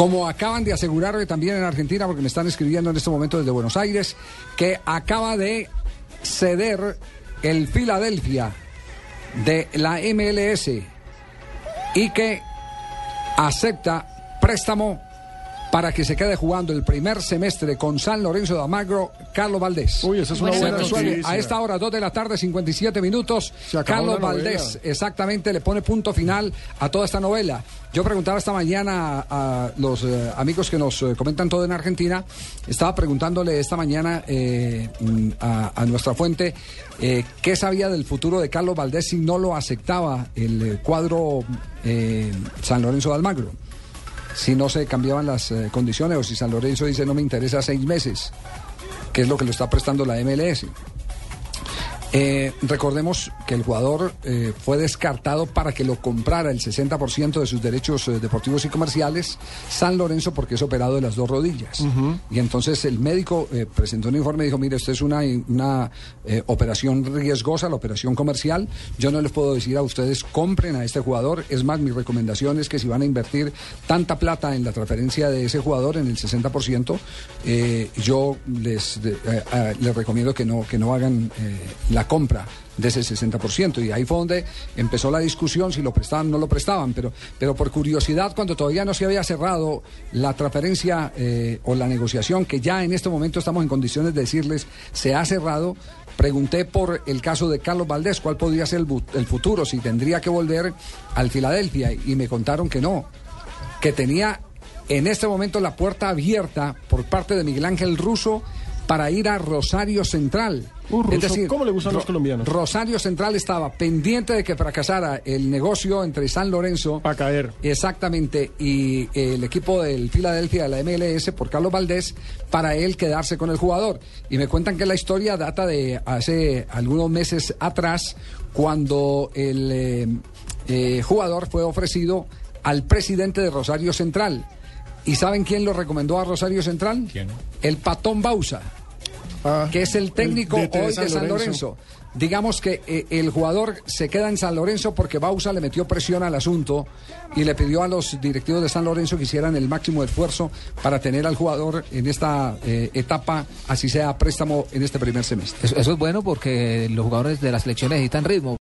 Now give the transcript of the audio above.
Como acaban de asegurar también en Argentina, porque me están escribiendo en este momento desde Buenos Aires, que acaba de ceder el Filadelfia de la MLS y que acepta préstamo para que se quede jugando el primer semestre con San Lorenzo de Almagro, Carlos Valdés. Uy, esa es una buena a esta hora, 2 de la tarde, 57 minutos. Carlos. Valdés, exactamente, le pone punto final a toda esta novela. Yo preguntaba esta mañana a, los eh, amigos que nos eh, comentan todo en Argentina, estaba preguntándole esta mañana eh, mm, a, a nuestra fuente qué sabía del futuro de Carlos Valdés si no lo aceptaba el cuadro San Lorenzo de Almagro si no se cambiaban las eh, condiciones o si San Lorenzo dice no me interesa seis meses, que es lo que lo está prestando la MLS. Eh, recordemos que el jugador eh, fue descartado para que lo comprara el 60% de sus derechos eh, deportivos y comerciales San Lorenzo porque es operado de las dos rodillas. Y entonces el médico eh, presentó un informe y dijo, mire, esto es una, una operación riesgosa, la operación comercial. Yo no les puedo decir a ustedes, compren a este jugador. Es más, mi recomendación es que si van a invertir tanta plata en la transferencia de ese jugador, en el 60%, eh, yo les, les recomiendo que no, que no hagan eh, la compra de ese 60%. Y ahí fue donde empezó la discusión si lo prestaban o no lo prestaban. Pero, pero por curiosidad, cuando todavía no se había cerrado la transferencia eh, o la negociación, que ya en este momento estamos en condiciones de decirles se ha cerrado, pregunté por el caso de Carlos Valdés, cuál podría ser el, el futuro, si tendría que volver al Filadelfia. Y me contaron que no, que tenía en este momento la puerta abierta por parte de Miguel Ángel Russo para ir a Rosario Central. Uh, Russo, ¿cómo le gustan los colombianos? Rosario Central estaba pendiente de que fracasara el negocio entre San Lorenzo A caer. Exactamente, y el equipo del Filadelfia de la MLS por Carlos Valdés para él quedarse con el jugador. Y me cuentan que la historia data de hace algunos meses atrás, cuando el eh, eh, jugador fue ofrecido al presidente de Rosario Central. ¿Y saben quién lo recomendó a Rosario Central? ¿Quién? El Patón Bausa Ah, que es el técnico hoy de San Lorenzo. Digamos que eh, el jugador se queda en San Lorenzo porque Bausa le metió presión al asunto y le pidió a los directivos de San Lorenzo que hicieran el máximo esfuerzo para tener al jugador en esta eh, etapa, así sea préstamo en este primer semestre. Eso, eso es bueno porque los jugadores de la selección necesitan ritmo.